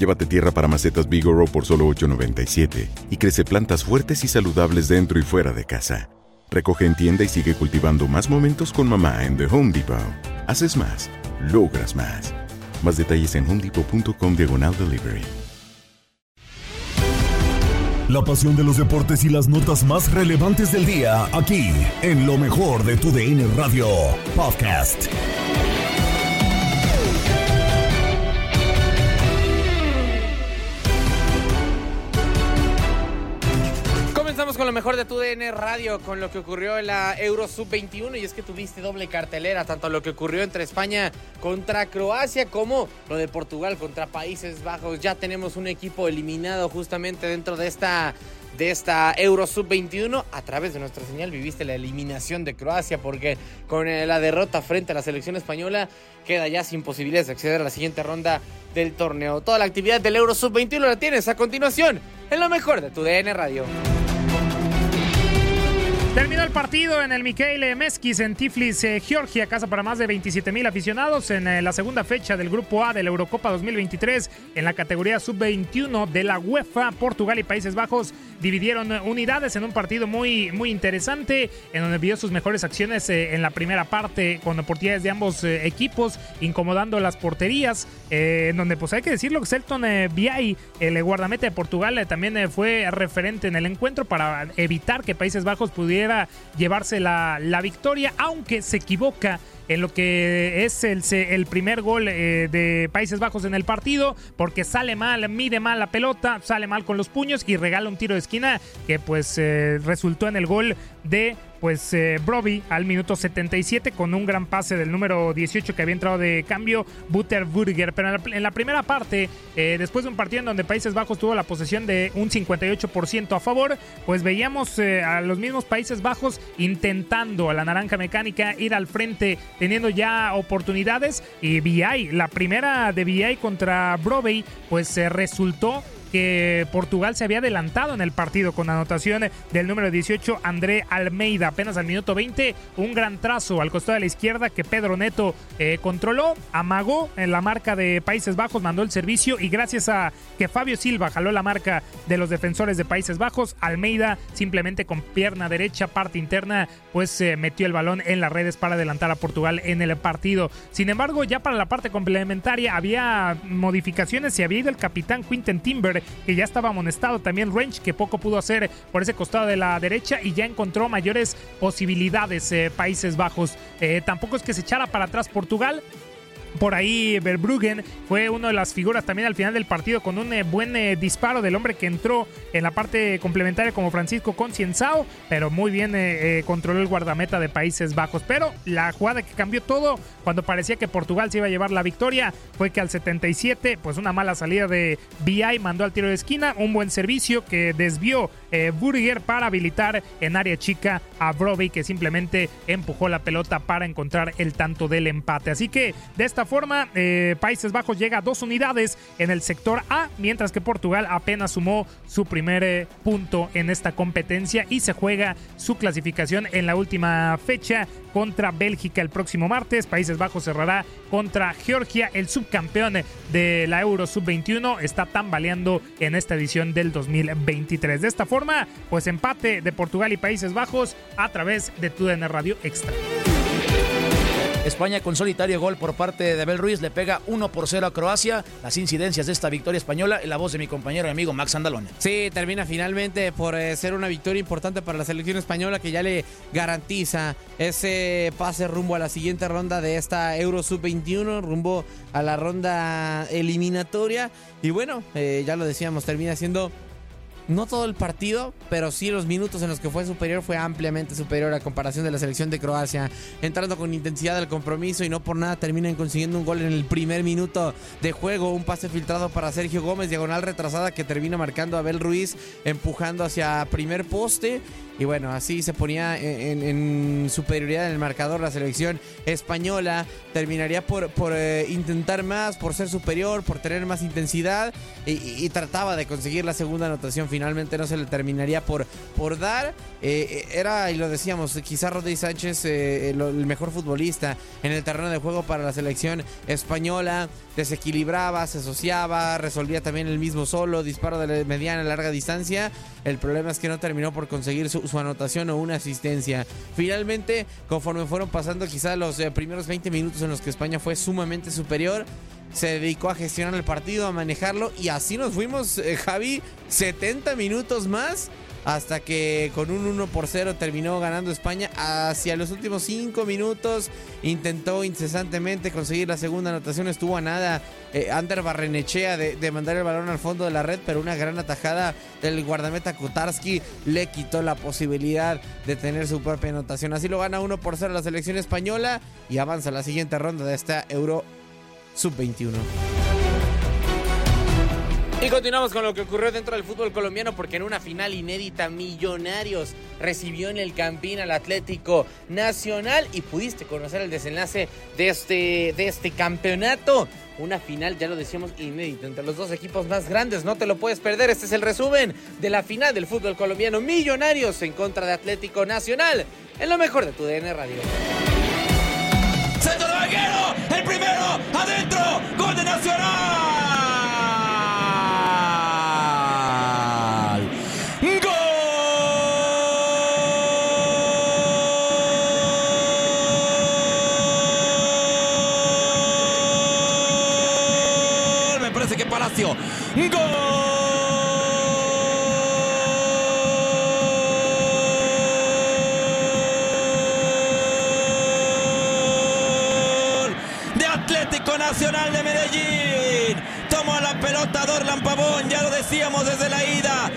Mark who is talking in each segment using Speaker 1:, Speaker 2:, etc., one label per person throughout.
Speaker 1: Llévate tierra para macetas Bigoro por solo $8.97 y crece plantas fuertes y saludables dentro y fuera de casa. Recoge en tienda y sigue cultivando más momentos con mamá en The Home Depot. Haces más, logras más. Más detalles en homedepot.com diagonal delivery.
Speaker 2: La pasión de los deportes y las notas más relevantes del día, aquí, en lo mejor de tu DN Radio Podcast.
Speaker 3: Lo mejor de tu DN Radio, con lo que ocurrió en la Euro Sub-21 y es que tuviste doble cartelera, tanto lo que ocurrió entre España contra Croacia como lo de Portugal contra Países Bajos. Ya tenemos un equipo eliminado justamente dentro de esta de esta Euro Sub-21. A través de nuestra señal viviste la eliminación de Croacia porque con eh, la derrota frente a la selección española queda ya sin posibilidades de acceder a la siguiente ronda del torneo. Toda la actividad del Euro Sub-21 la tienes a continuación en lo mejor de tu DN Radio.
Speaker 4: Terminó el partido en el Mikhail Meskis en Tiflis, eh, Georgia, casa para más de 27 mil aficionados en eh, la segunda fecha del Grupo A de la Eurocopa 2023 en la categoría sub-21 de la UEFA. Portugal y Países Bajos dividieron unidades en un partido muy, muy interesante en donde vio sus mejores acciones eh, en la primera parte con oportunidades de ambos eh, equipos incomodando las porterías eh, en donde pues hay que decirlo que Celton Viay, el guardameta de Portugal, también fue referente en el encuentro para evitar que Países Bajos pudiera llevarse la, la victoria, aunque se equivoca en lo que es el, el primer gol eh, de Países Bajos en el partido, porque sale mal, mide mal la pelota, sale mal con los puños y regala un tiro de esquina que pues eh, resultó en el gol de pues eh, Broby al minuto 77 con un gran pase del número 18 que había entrado de cambio, Butterburger. Pero en la, primera parte, eh, después de un partido en donde Países Bajos tuvo la posesión de un 58% a favor, pues veíamos eh, a los mismos Países Bajos intentando a la naranja mecánica ir al frente, teniendo ya oportunidades. Y VI, la primera de VI contra Broby, pues se resultó que Portugal se había adelantado en el partido con anotación del número 18 André Almeida. Apenas al minuto 20, un gran trazo al costado de la izquierda que Pedro Neto eh, controló, amagó en la marca de Países Bajos, mandó el servicio y gracias a que Fabio Silva jaló la marca de los defensores de Países Bajos, Almeida simplemente con pierna derecha, parte interna, pues eh, metió el balón en las redes para adelantar a Portugal en el partido. Sin embargo, ya para la parte complementaria había modificaciones, se había ido el capitán Quinten Timber, que ya estaba amonestado, también Range, que poco pudo hacer por ese costado de la derecha y ya encontró mayores posibilidades eh, Países Bajos. Eh, tampoco es que se echara para atrás Portugal, por ahí Verbruggen fue una de las figuras también al final del partido con un eh, buen eh, disparo del hombre que entró en la parte complementaria como Francisco Concienzao, pero muy bien eh, controló el guardameta de Países Bajos. Pero la jugada que cambió todo cuando parecía que Portugal se iba a llevar la victoria fue que al 77, pues una mala salida de BI mandó al tiro de esquina, un buen servicio que desvió Burger para habilitar en área chica a Broby que simplemente empujó la pelota para encontrar el tanto del empate. Así que de esta esta forma, eh, Países Bajos llega a dos unidades en el sector A, mientras que Portugal apenas sumó su primer eh, punto en esta competencia y se juega su clasificación en la última fecha contra Bélgica el próximo martes. Países Bajos cerrará contra Georgia, el subcampeón de la Euro Sub-21, está tambaleando en esta edición del 2023. De esta forma, pues empate de Portugal y Países Bajos a través de TUDN Radio Extra.
Speaker 5: España con solitario gol por parte de Abel Ruiz le pega 1 por 0 a Croacia. Las incidencias de esta victoria española en la voz de mi compañero y amigo Max Andalón.
Speaker 3: Sí, termina finalmente por eh, ser una victoria importante para la selección española que ya le garantiza ese pase rumbo a la siguiente ronda de esta Euro Sub-21, rumbo a la ronda eliminatoria. Y bueno, eh, ya lo decíamos, termina siendo no todo el partido, pero sí los minutos en los que fue superior fue ampliamente superior a comparación de la selección de Croacia, entrando con intensidad al compromiso y no por nada terminan consiguiendo un gol en el primer minuto de juego, un pase filtrado para Sergio Gómez, diagonal retrasada que termina marcando a Abel Ruiz, empujando hacia primer poste y bueno, así se ponía en, superioridad en el marcador la selección española. Terminaría por, eh, intentar más, por ser superior, por tener más intensidad. Y, trataba de conseguir la segunda anotación. Finalmente no se le terminaría por, dar. Eh, era, y lo decíamos, quizá Rodri Sánchez eh, el, el mejor futbolista en el terreno de juego para la selección española. Desequilibraba, se asociaba, resolvía también el mismo solo, disparo de mediana larga distancia. El problema es que no terminó por conseguir su, su anotación o una asistencia. Finalmente, conforme fueron pasando quizá los eh, primeros 20 minutos en los que España fue sumamente superior, se dedicó a gestionar el partido, a manejarlo y así nos fuimos, eh, Javi, 70 minutos más hasta que con un 1 por 0 terminó ganando España. Hacia los últimos 5 minutos intentó incesantemente conseguir la segunda anotación. Estuvo a nada eh, Ander Barrenechea de, mandar el balón al fondo de la red, pero una gran atajada del guardameta Kutarski le quitó la posibilidad de tener su propia anotación. Así lo gana 1 por 0 la selección española y avanza a la siguiente ronda de esta Euro Sub-21. Y continuamos con lo que ocurrió dentro del fútbol colombiano porque en una final inédita Millonarios recibió en el Campín al Atlético Nacional y pudiste conocer el desenlace de este, de este campeonato. Una final, ya lo decíamos, inédita entre los dos equipos más grandes. No te lo puedes perder. Este es el resumen de la final del fútbol colombiano. Millonarios en contra de Atlético Nacional. En lo mejor de tu DN Radio.
Speaker 6: Centro el primero, adentro, gol de Nacional. Palacio. ¡Gol! De Atlético Nacional de Medellín. Tomó la pelota Dorlan Pavón, ya lo decíamos desde la ida.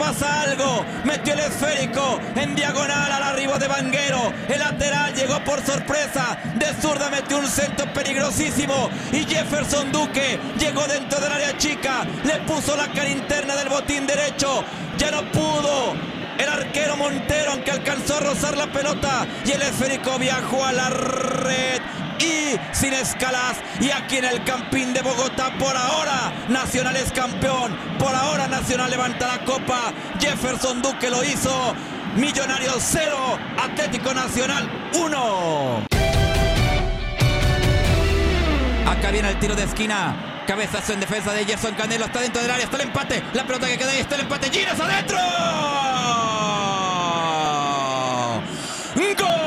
Speaker 6: Pasa algo. Metió el esférico en diagonal al arribo de Vanguero. El lateral llegó por sorpresa. De zurda metió un centro peligrosísimo. Y Jefferson Duque llegó dentro del área chica. Le puso la cara interna del botín derecho. Ya no pudo. El arquero Montero, aunque alcanzó a rozar la pelota. Y el esférico viajó a la red y sin escalas. Y aquí en el Campín de Bogotá, por ahora, Nacional es campeón. Por ahora, Nacional levanta la copa. Jefferson Duque lo hizo. Millonarios 0, Atlético Nacional 1. Acá viene el tiro de esquina. Cabezazo en defensa de Gerson Canelo. Está dentro del área. Está el empate. La pelota que queda ahí. Está el empate. Giras adentro. ¡Gol!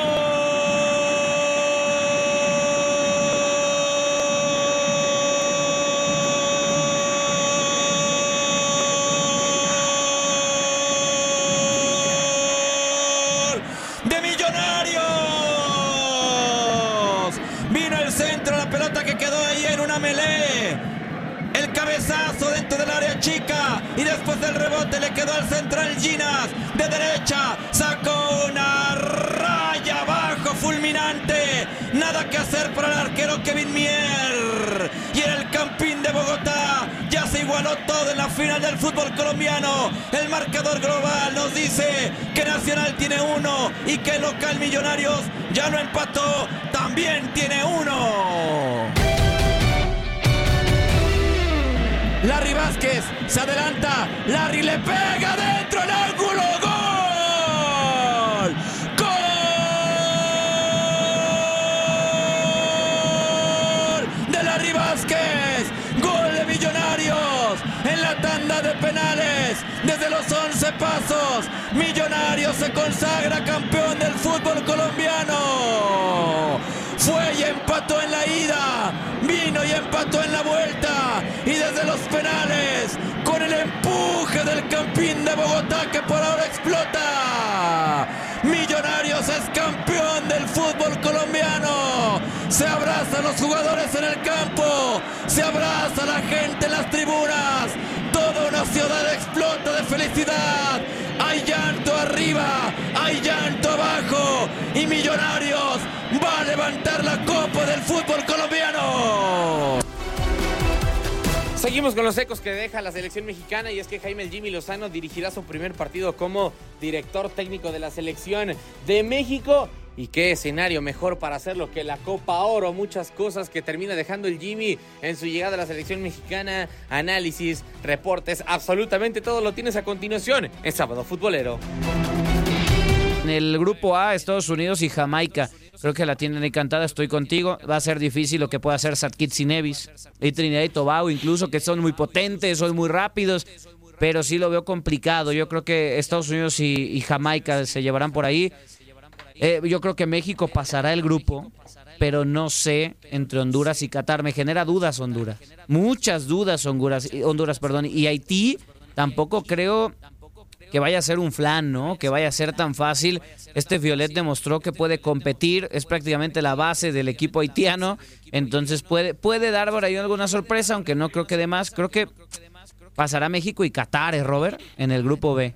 Speaker 6: Después del rebote le quedó al central Ginas de derecha, sacó una raya abajo fulminante, nada que hacer para el arquero Kevin Mier y en el Campín de Bogotá ya se igualó todo en la final del fútbol colombiano. El marcador global nos dice que Nacional tiene uno y que local Millonarios ya lo empató, también tiene uno. Larry Vázquez se adelanta, Larry le pega dentro el ángulo, gol. Gol de Larry Vázquez, gol de Millonarios en la tanda de penales desde los 11 pasos. Millonarios se consagra campeón del fútbol colombiano. Fue y empató en la ida, vino y empató en la vuelta. Y desde los penales, con el empuje del Campín de Bogotá que por ahora explota. Millonarios es campeón del fútbol colombiano. Se abrazan los jugadores en el campo, se abraza la gente en las tribunas. Ciudad explota de felicidad. Hay llanto arriba, hay llanto abajo. Y Millonarios va a levantar la copa del fútbol colombiano.
Speaker 3: Seguimos con los ecos que deja la selección mexicana y es que Jaime Jimmy Lozano dirigirá su primer partido como director técnico de la selección de México. ¿Y qué escenario mejor para hacerlo que la Copa Oro? Muchas cosas que termina dejando el Jimmy en su llegada a la selección mexicana. Análisis, reportes, absolutamente todo lo tienes a continuación en Sábado Futbolero.
Speaker 7: En el grupo A, Estados Unidos y Jamaica. Creo que la tienen encantada, estoy contigo. Va a ser difícil lo que pueda hacer Satkit y Nevis. Y Trinidad y Tobago, incluso, que son muy potentes, son muy rápidos. Pero sí lo veo complicado. Yo creo que Estados Unidos y Jamaica se llevarán por ahí. Eh, yo creo que México pasará el grupo, pero no sé entre Honduras y Qatar. Me genera dudas Honduras. Muchas dudas Honduras, Honduras perdón. Y Haití tampoco creo que vaya a ser un flan, ¿no? Que vaya a ser tan fácil. Este Violet demostró que puede competir, es prácticamente la base del equipo haitiano, entonces puede, puede dar por ahí alguna sorpresa, aunque no creo que de más. Creo que pasará México y Qatar, ¿eh, Robert? En el grupo B.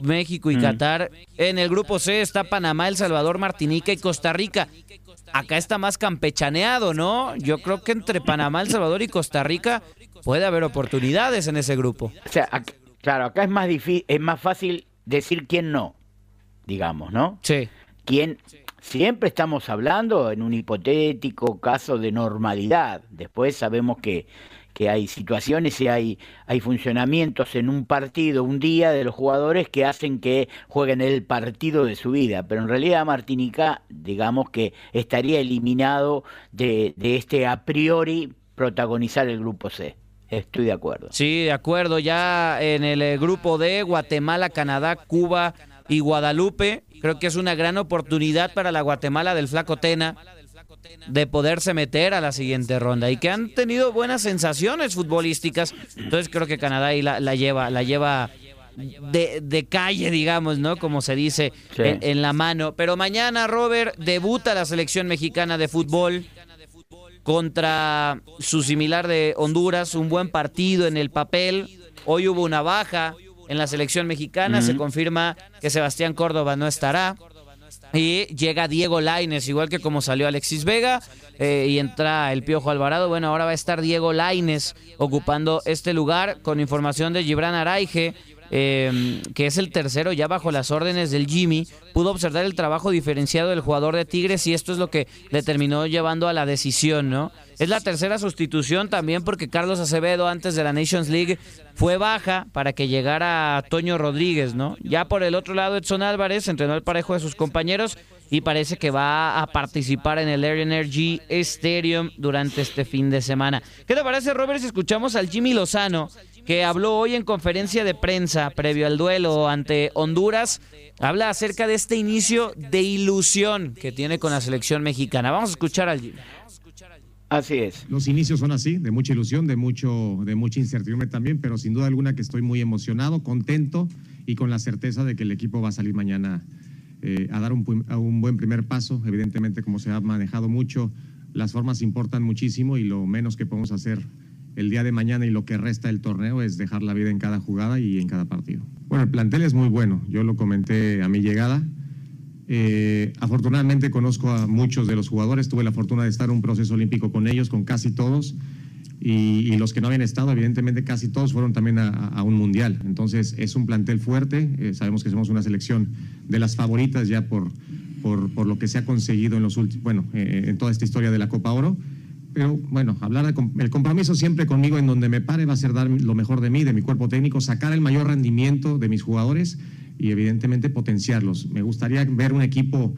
Speaker 7: México y Qatar. En el grupo C está Panamá, El Salvador, Martinica y Costa Rica. Acá está más campechaneado, ¿no? Yo creo que entre Panamá, El Salvador y Costa Rica puede haber oportunidades en ese grupo.
Speaker 8: O sea, claro, acá es más difícil, es más fácil decir quién no, digamos, ¿no?
Speaker 7: Sí.
Speaker 8: Quién siempre estamos hablando en un hipotético caso de normalidad. Después sabemos que que hay situaciones y hay, hay funcionamientos en un partido, un día de los jugadores que hacen que jueguen el partido de su vida. Pero en realidad Martinica, digamos que estaría eliminado de, de este a priori protagonizar el grupo C. Estoy de acuerdo.
Speaker 7: Sí, de acuerdo. Ya en el eh, grupo D, Guatemala, Canadá, Cuba y Guadalupe. Creo que es una gran oportunidad para la Guatemala del Flaco Tena de poderse meter a la siguiente ronda y que han tenido buenas sensaciones futbolísticas. Entonces creo que Canadá ahí la, la lleva, la lleva de, de, calle, digamos, ¿no? Como se dice
Speaker 8: Sí.
Speaker 7: en, en la mano. Pero mañana, Robert, debuta la selección mexicana de fútbol contra su similar de Honduras, un buen partido en el papel. Hoy hubo una baja en la selección mexicana, se confirma que Sebastián Córdoba no estará. Y llega Diego Laines, igual que como salió Alexis Vega, eh, y entra el Piojo Alvarado. Bueno, ahora va a estar Diego Laines ocupando este lugar con información de Gibran Araige, eh, que es el tercero ya bajo las órdenes del Jimmy. Pudo observar el trabajo diferenciado del jugador de Tigres y esto es lo que le terminó llevando a la decisión, ¿no? Es la tercera sustitución también porque Carlos Acevedo antes de la Nations League fue baja para que llegara Toño Rodríguez, ¿no? Ya por el otro lado Edson Álvarez entrenó al parejo de sus compañeros y parece que va a participar en el Air Energy Stadium durante este fin de semana. ¿Qué te parece, Robert, si escuchamos al Jimmy Lozano, que habló hoy en conferencia de prensa previo al duelo ante Honduras? Habla acerca de este inicio de ilusión que tiene con la selección mexicana. Vamos a escuchar al Jimmy.
Speaker 8: Así es.
Speaker 9: Los inicios son así, de mucha ilusión, de, mucho, de mucha incertidumbre también, pero sin duda alguna que estoy muy emocionado, contento y con la certeza de que el equipo va a salir mañana eh, a dar un, pu- a un buen primer paso. Evidentemente, como se ha manejado mucho, las formas importan muchísimo y lo menos que podemos hacer el día de mañana y lo que resta del torneo es dejar la vida en cada jugada y en cada partido. Bueno, el plantel es muy bueno, yo lo comenté a mi llegada. Eh, afortunadamente conozco a muchos de los jugadores, tuve la fortuna de estar en un proceso olímpico con ellos, con casi todos, y, los que no habían estado, evidentemente casi todos fueron también a, un mundial. Entonces es un plantel fuerte, eh, sabemos que somos una selección de las favoritas ya por, por, por lo que se ha conseguido en los últimos, bueno, eh, en toda esta historia de la Copa Oro. Pero bueno, hablar de el compromiso siempre conmigo en donde me pare va a ser dar lo mejor de mí, de mi cuerpo técnico, sacar el mayor rendimiento de mis jugadores y evidentemente potenciarlos. Me gustaría ver un equipo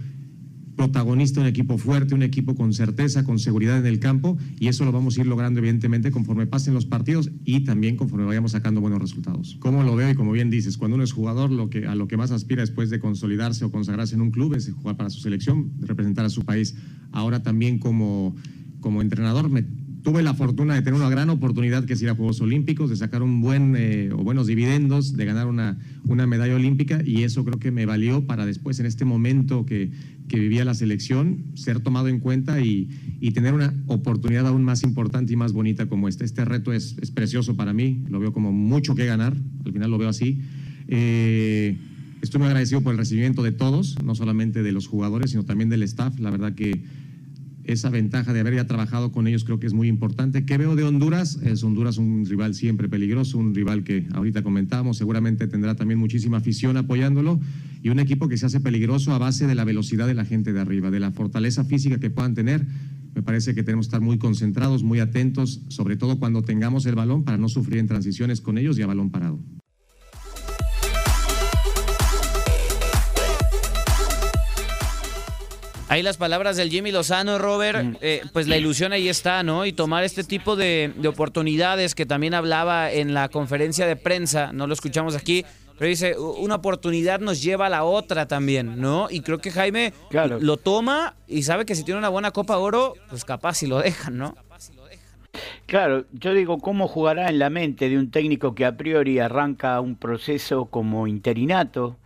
Speaker 9: protagonista, un equipo fuerte, un equipo con certeza, con seguridad en el campo y eso lo vamos a ir logrando evidentemente conforme pasen los partidos y también conforme vayamos sacando buenos resultados. Como lo veo y como bien dices, cuando uno es jugador lo que a lo que más aspira después de consolidarse o consagrarse en un club es jugar para su selección, representar a su país. Ahora también como como entrenador me tuve la fortuna de tener una gran oportunidad que es ir a Juegos Olímpicos, de sacar un buen eh, o buenos dividendos, de ganar una, una medalla olímpica y eso creo que me valió para después en este momento que, que vivía la selección ser tomado en cuenta y, y tener una oportunidad aún más importante y más bonita como esta. Este reto es, es precioso para mí, lo veo como mucho que ganar, al final lo veo así. Eh, estoy muy agradecido por el recibimiento de todos, no solamente de los jugadores, sino también del staff. La verdad que esa ventaja de haber ya trabajado con ellos creo que es muy importante. ¿Qué veo de Honduras? Es Honduras un rival siempre peligroso, un rival que ahorita comentamos, seguramente tendrá también muchísima afición apoyándolo y un equipo que se hace peligroso a base de la velocidad de la gente de arriba, de la fortaleza física que puedan tener. Me parece que tenemos que estar muy concentrados, muy atentos, sobre todo cuando tengamos el balón para no sufrir en transiciones con ellos y a balón parado.
Speaker 7: Ahí las palabras del Jimmy Lozano, Robert, eh, pues la ilusión ahí está, ¿no? Y tomar este tipo de, de oportunidades que también hablaba en la conferencia de prensa, no lo escuchamos aquí, pero dice, "U- una oportunidad nos lleva a la otra también, ¿no? Y creo que Jaime lo toma y sabe que si tiene una buena Copa Oro, pues capaz si lo dejan, ¿no?
Speaker 8: Claro, yo digo, ¿cómo jugará en la mente de un técnico que a priori arranca un proceso como interinato?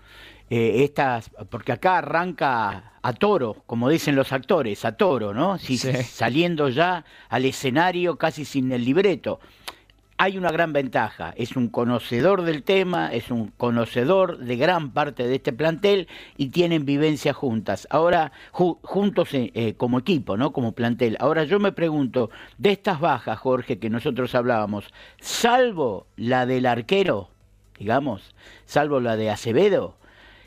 Speaker 8: Eh, estas, porque acá arranca a toro, como dicen los actores, a toro, ¿no? Si,
Speaker 7: Sí.
Speaker 8: Saliendo ya al escenario casi sin el libreto. Hay una gran ventaja, es un conocedor del tema, es un conocedor de gran parte de este plantel y tienen vivencia juntas. Ahora, ju- juntos eh, eh, como equipo, ¿no? Como plantel. Ahora yo me pregunto, de estas bajas, Jorge, que nosotros hablábamos, salvo la del arquero, digamos, salvo la de Acevedo,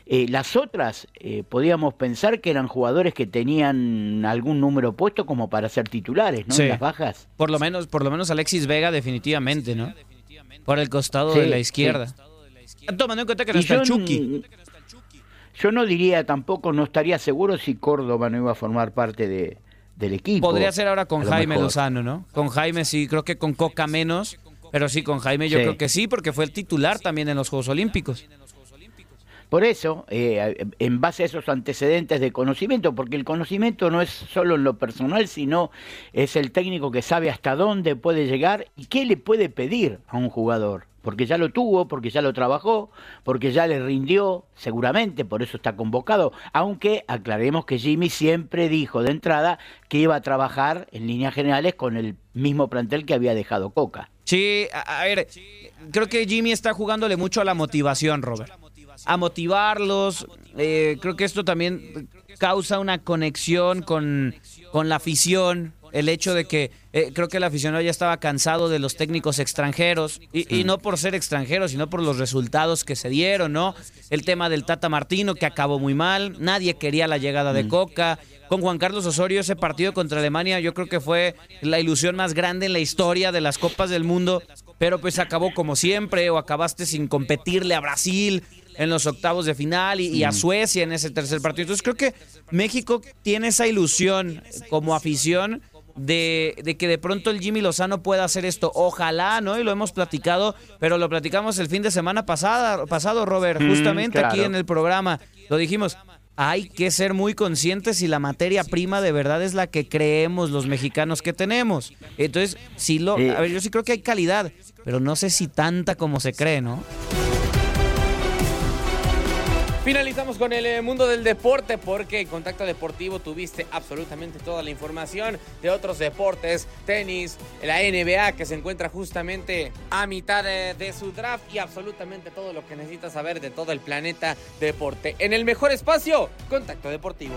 Speaker 8: eh, las otras, eh, podíamos pensar que eran jugadores que tenían algún número puesto como para ser titulares, ¿no?
Speaker 7: Sí.
Speaker 8: Las bajas.
Speaker 7: Por lo menos, por lo menos Alexis Vega definitivamente, ¿no? Por el costado
Speaker 8: Sí,
Speaker 7: de la
Speaker 8: sí.
Speaker 7: izquierda. Tomando en cuenta que no está el Chucky.
Speaker 8: Yo no diría tampoco, no estaría seguro si Córdoba no iba a formar parte de, del equipo.
Speaker 7: Podría ser ahora con
Speaker 8: lo
Speaker 7: Jaime. Lozano, ¿no? Con Jaime sí, creo que con Coca menos, pero sí, con Jaime yo creo que sí, porque fue el titular también en los Juegos Olímpicos.
Speaker 8: Por eso, eh, en base a esos antecedentes de conocimiento, porque el conocimiento no es solo en lo personal, sino es el técnico que sabe hasta dónde puede llegar y qué le puede pedir a un jugador. Porque ya lo tuvo, porque ya lo trabajó, porque ya le rindió, seguramente, por eso está convocado. Aunque aclaremos que Jimmy siempre dijo de entrada que iba a trabajar en líneas generales con el mismo plantel que había dejado Coca.
Speaker 7: Sí, a, a ver, creo que Jimmy está jugándole mucho a la motivación, Robert. A motivarlos. eh, creo que esto también causa una conexión con, con la afición. El hecho de que eh, creo que el aficionado ya estaba cansado de los técnicos extranjeros. Y, y no por ser extranjeros, sino por los resultados que se dieron, ¿no? El tema del Tata Martino, que acabó muy mal. Nadie quería la llegada de Coca. Con Juan Carlos Osorio, ese partido contra Alemania, yo creo que fue la ilusión más grande en la historia de las Copas del Mundo. Pero pues acabó como siempre, o acabaste sin competirle a Brasil en los octavos de final y, y a. Suecia en ese tercer partido. Entonces creo que México tiene esa ilusión como afición de, de que de pronto el Jimmy Lozano pueda hacer esto. Ojalá, ¿no? Y lo hemos platicado, pero lo platicamos el fin de semana pasada, pasado, Robert,
Speaker 10: Mm,
Speaker 7: justamente aquí en el programa. Lo dijimos. Hay que ser muy conscientes si la materia prima de verdad es la que creemos los mexicanos que tenemos. Entonces, sí lo, a ver, yo sí creo que hay calidad, pero no sé si tanta como se cree, ¿no?
Speaker 3: Finalizamos con el eh, mundo del deporte porque en Contacto Deportivo tuviste absolutamente toda la información de otros deportes, tenis, la NBA que se encuentra justamente a mitad de, de su draft y absolutamente todo lo que necesitas saber de todo el planeta deporte. En el mejor espacio, Contacto Deportivo.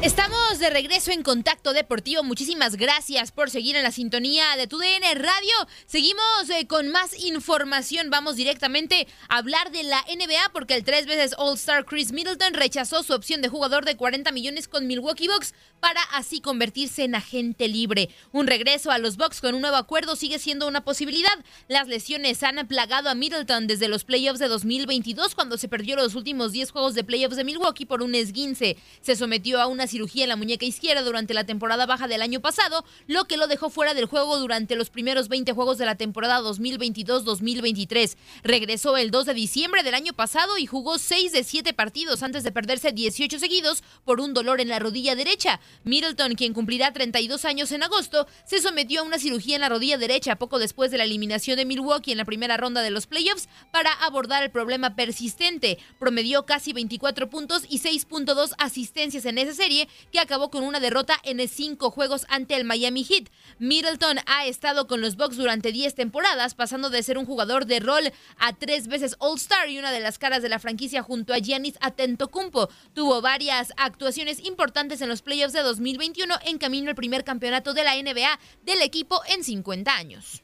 Speaker 10: Estamos de regreso en Contacto Deportivo. Muchísimas gracias por seguir en la sintonía de tu DN Radio. Seguimos eh, con más información. Vamos directamente a hablar de la NBA porque el tres veces All-Star Chris Middleton rechazó su opción de jugador de 40 millones con Milwaukee Bucks para así convertirse en agente libre. Un regreso a los Bucks con un nuevo acuerdo sigue siendo una posibilidad. Las lesiones han plagado a Middleton desde los playoffs de 2022 cuando se perdió los últimos 10 juegos de playoffs de Milwaukee por un esguince. Se sometió a una cirugía en la muñeca izquierda durante la temporada baja del año pasado, lo que lo dejó fuera del juego durante los primeros 20 juegos de la temporada 2022-2023. Regresó el 2 de diciembre del año pasado y jugó 6 de 7 partidos antes de perderse 18 seguidos por un dolor en la rodilla derecha. Middleton, quien cumplirá 32 años en agosto, se sometió a una cirugía en la rodilla derecha poco después de la eliminación de Milwaukee en la primera ronda de los playoffs para abordar el problema persistente. Promedió casi 24 puntos y 6.2 asistencias en esa serie que acabó con una derrota en cinco juegos ante el Miami Heat. Middleton ha estado con los Bucks durante 10 temporadas, pasando de ser un jugador de rol a tres veces All-Star y una de las caras de la franquicia junto a Giannis Atentocumpo. Tuvo varias actuaciones importantes en los playoffs de 2021 en camino al primer campeonato de la NBA del equipo en 50 años.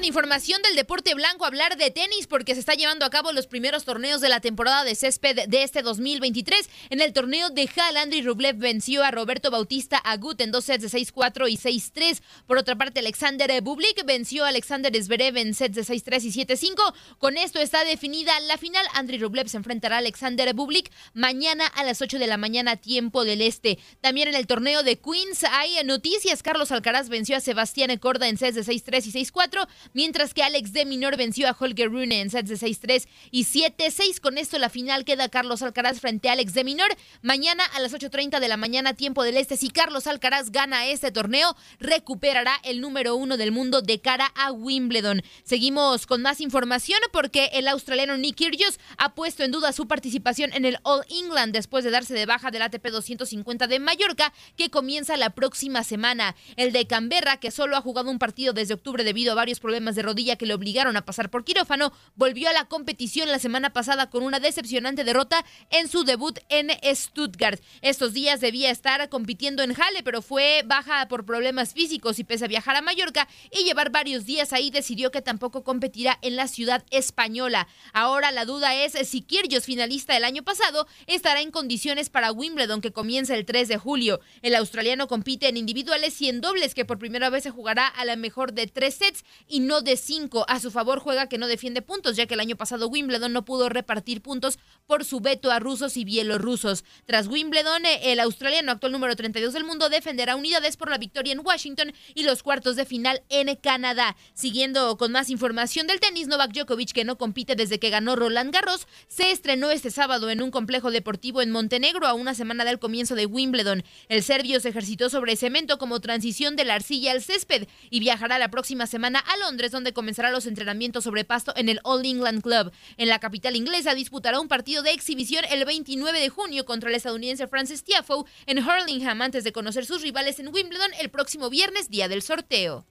Speaker 10: Con información del deporte blanco, hablar de tenis porque se está llevando a cabo los primeros torneos de la temporada de césped de este 2023. En el torneo de Hall, Andriy Rublev venció a Roberto Bautista Agut en dos sets de 6-4 y 6-3. Por otra parte, Alexander Bublik venció a Alexander Zverev en sets de 6-3 y 7-5. Con esto está definida la final. Andriy Rublev se enfrentará a Alexander Bublik mañana a las 8 de la mañana, tiempo del este. También en el torneo de Queens hay noticias. Carlos Alcaraz venció a Sebastián Corda en sets de 6-3 y 6-4 mientras que Alex de Minor venció a Holger Rune en sets de 6-3 y 7-6. Con esto la final queda Carlos Alcaraz frente a Alex de Minor. Mañana a las 8.30 de la mañana, tiempo del este, si Carlos Alcaraz gana este torneo, recuperará el número uno del mundo de cara a Wimbledon. Seguimos con más información porque el australiano Nick Kyrgios ha puesto en duda su participación en el All England después de darse de baja del ATP 250 de Mallorca que comienza la próxima semana. El de Canberra, que solo ha jugado un partido desde octubre debido a varios problemas de rodilla que le obligaron a pasar por quirófano, volvió a la competición la semana pasada con una decepcionante derrota en su debut en Stuttgart. Estos días debía estar compitiendo en Halle, pero fue baja por problemas físicos y pese a viajar a Mallorca y llevar varios días ahí, decidió que tampoco competirá en la ciudad española. Ahora la duda es si Kyrgios, finalista del año pasado, estará en condiciones para Wimbledon que comienza el 3 de julio. El australiano compite en individuales y en dobles que por primera vez se jugará a la mejor de tres sets y no de cinco. A su favor juega que no defiende puntos, ya que el año pasado Wimbledon no pudo repartir puntos por su veto a rusos y bielorrusos. Tras Wimbledon, eh, el australiano actual número 32 del mundo defenderá unidades por la victoria en Washington y los cuartos de final en Canadá. Siguiendo con más información del tenis, Novak Djokovic, que no compite desde que ganó Roland Garros, se estrenó este sábado en un complejo deportivo en Montenegro a una semana del comienzo de Wimbledon. El serbio se ejercitó sobre cemento como transición de la arcilla al césped y viajará la próxima semana a Londres, donde comenzará los entrenamientos sobre pasto en el All England Club. En la capital inglesa disputará un partido de exhibición el 29 de junio contra el estadounidense Francis Tiafoe en Hurlingham antes de conocer sus rivales en Wimbledon el próximo viernes, día del sorteo.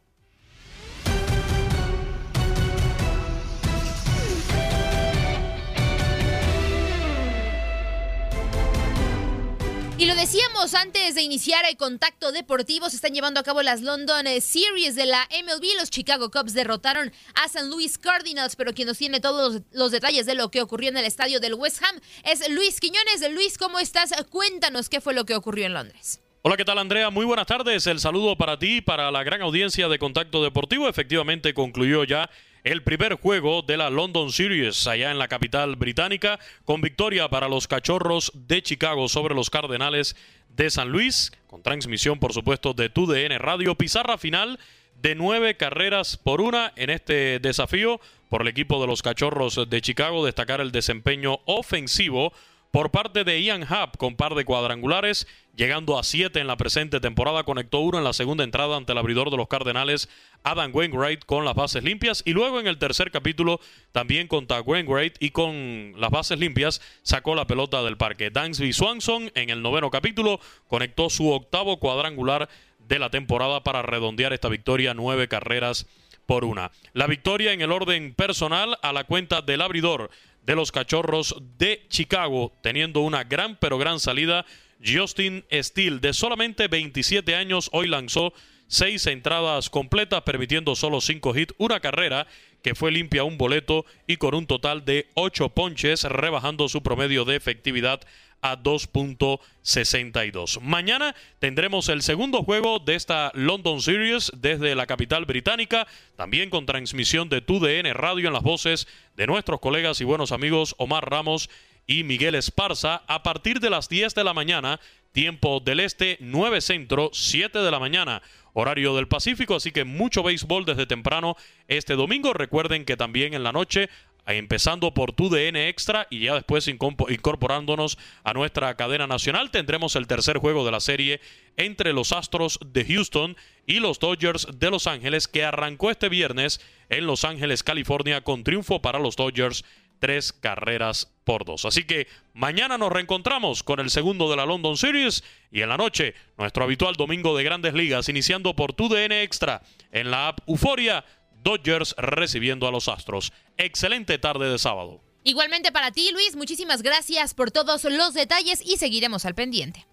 Speaker 10: Y lo decíamos antes de iniciar el contacto deportivo, se están llevando a cabo las London eh, Series de la MLB. Los Chicago Cubs derrotaron a San Luis Cardinals, pero quien nos tiene todos los detalles de lo que ocurrió en el estadio del West Ham es Luis Quiñones. Luis, ¿cómo estás? Cuéntanos qué fue lo que ocurrió en Londres.
Speaker 11: Hola, ¿qué tal Andrea? Muy buenas tardes. El saludo para ti para la gran audiencia de Contacto Deportivo. Efectivamente concluyó ya el primer juego de la London Series allá en la capital británica, con victoria para los Cachorros de Chicago sobre los Cardenales de San Luis, con transmisión por supuesto de TUDN Radio. Pizarra final de nueve carreras por una en este desafío por el equipo de los Cachorros de Chicago, destacar el desempeño ofensivo por parte de Ian Happ con par de cuadrangulares, llegando a siete en la presente temporada, conectó uno en la segunda entrada ante el abridor de los Cardenales, Adam Wainwright, con las bases limpias, y luego en el tercer capítulo, también contra Wainwright y con las bases limpias, sacó la pelota del parque. Dansby Swanson en el noveno capítulo conectó su octavo cuadrangular de la temporada para redondear esta victoria nueve carreras por una. La victoria en el orden personal a la cuenta del abridor de los Cachorros de Chicago, teniendo una gran pero gran salida. Justin Steele, de solamente 27 años, hoy lanzó seis entradas completas, permitiendo solo cinco hits, una carrera que fue limpia un boleto y con un total de ocho ponches, rebajando su promedio de efectividad a 2.62. Mañana tendremos el segundo juego de esta London Series desde la capital británica, también con transmisión de TUDN Radio en las voces de nuestros colegas y buenos amigos Omar Ramos y Miguel Esparza a partir de las 10 de la mañana, tiempo del este, 9 centro, 7 de la mañana horario del Pacífico, así que mucho béisbol desde temprano este domingo. Recuerden que también en la noche empezando por tu DN Extra y ya después incorporándonos a nuestra cadena nacional, tendremos el tercer juego de la serie entre los Astros de Houston y los Dodgers de Los Ángeles que arrancó este viernes en Los Ángeles, California, con triunfo para los Dodgers tres carreras por dos. Así que mañana nos reencontramos con el segundo de la London Series y en la noche nuestro habitual domingo de grandes ligas iniciando por tu DN Extra en la app Euforia Dodgers recibiendo a los Astros. Excelente tarde de sábado.
Speaker 10: Igualmente para ti, Luis, muchísimas gracias por todos los detalles y seguiremos al pendiente.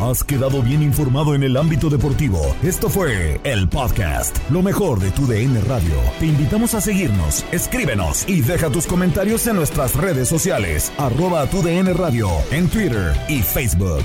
Speaker 2: Has quedado bien informado en el ámbito deportivo. Esto fue el podcast, lo mejor de tu DN Radio. Te invitamos a seguirnos, escríbenos y deja tus comentarios en nuestras redes sociales, arroba tu DN Radio, en Twitter y Facebook.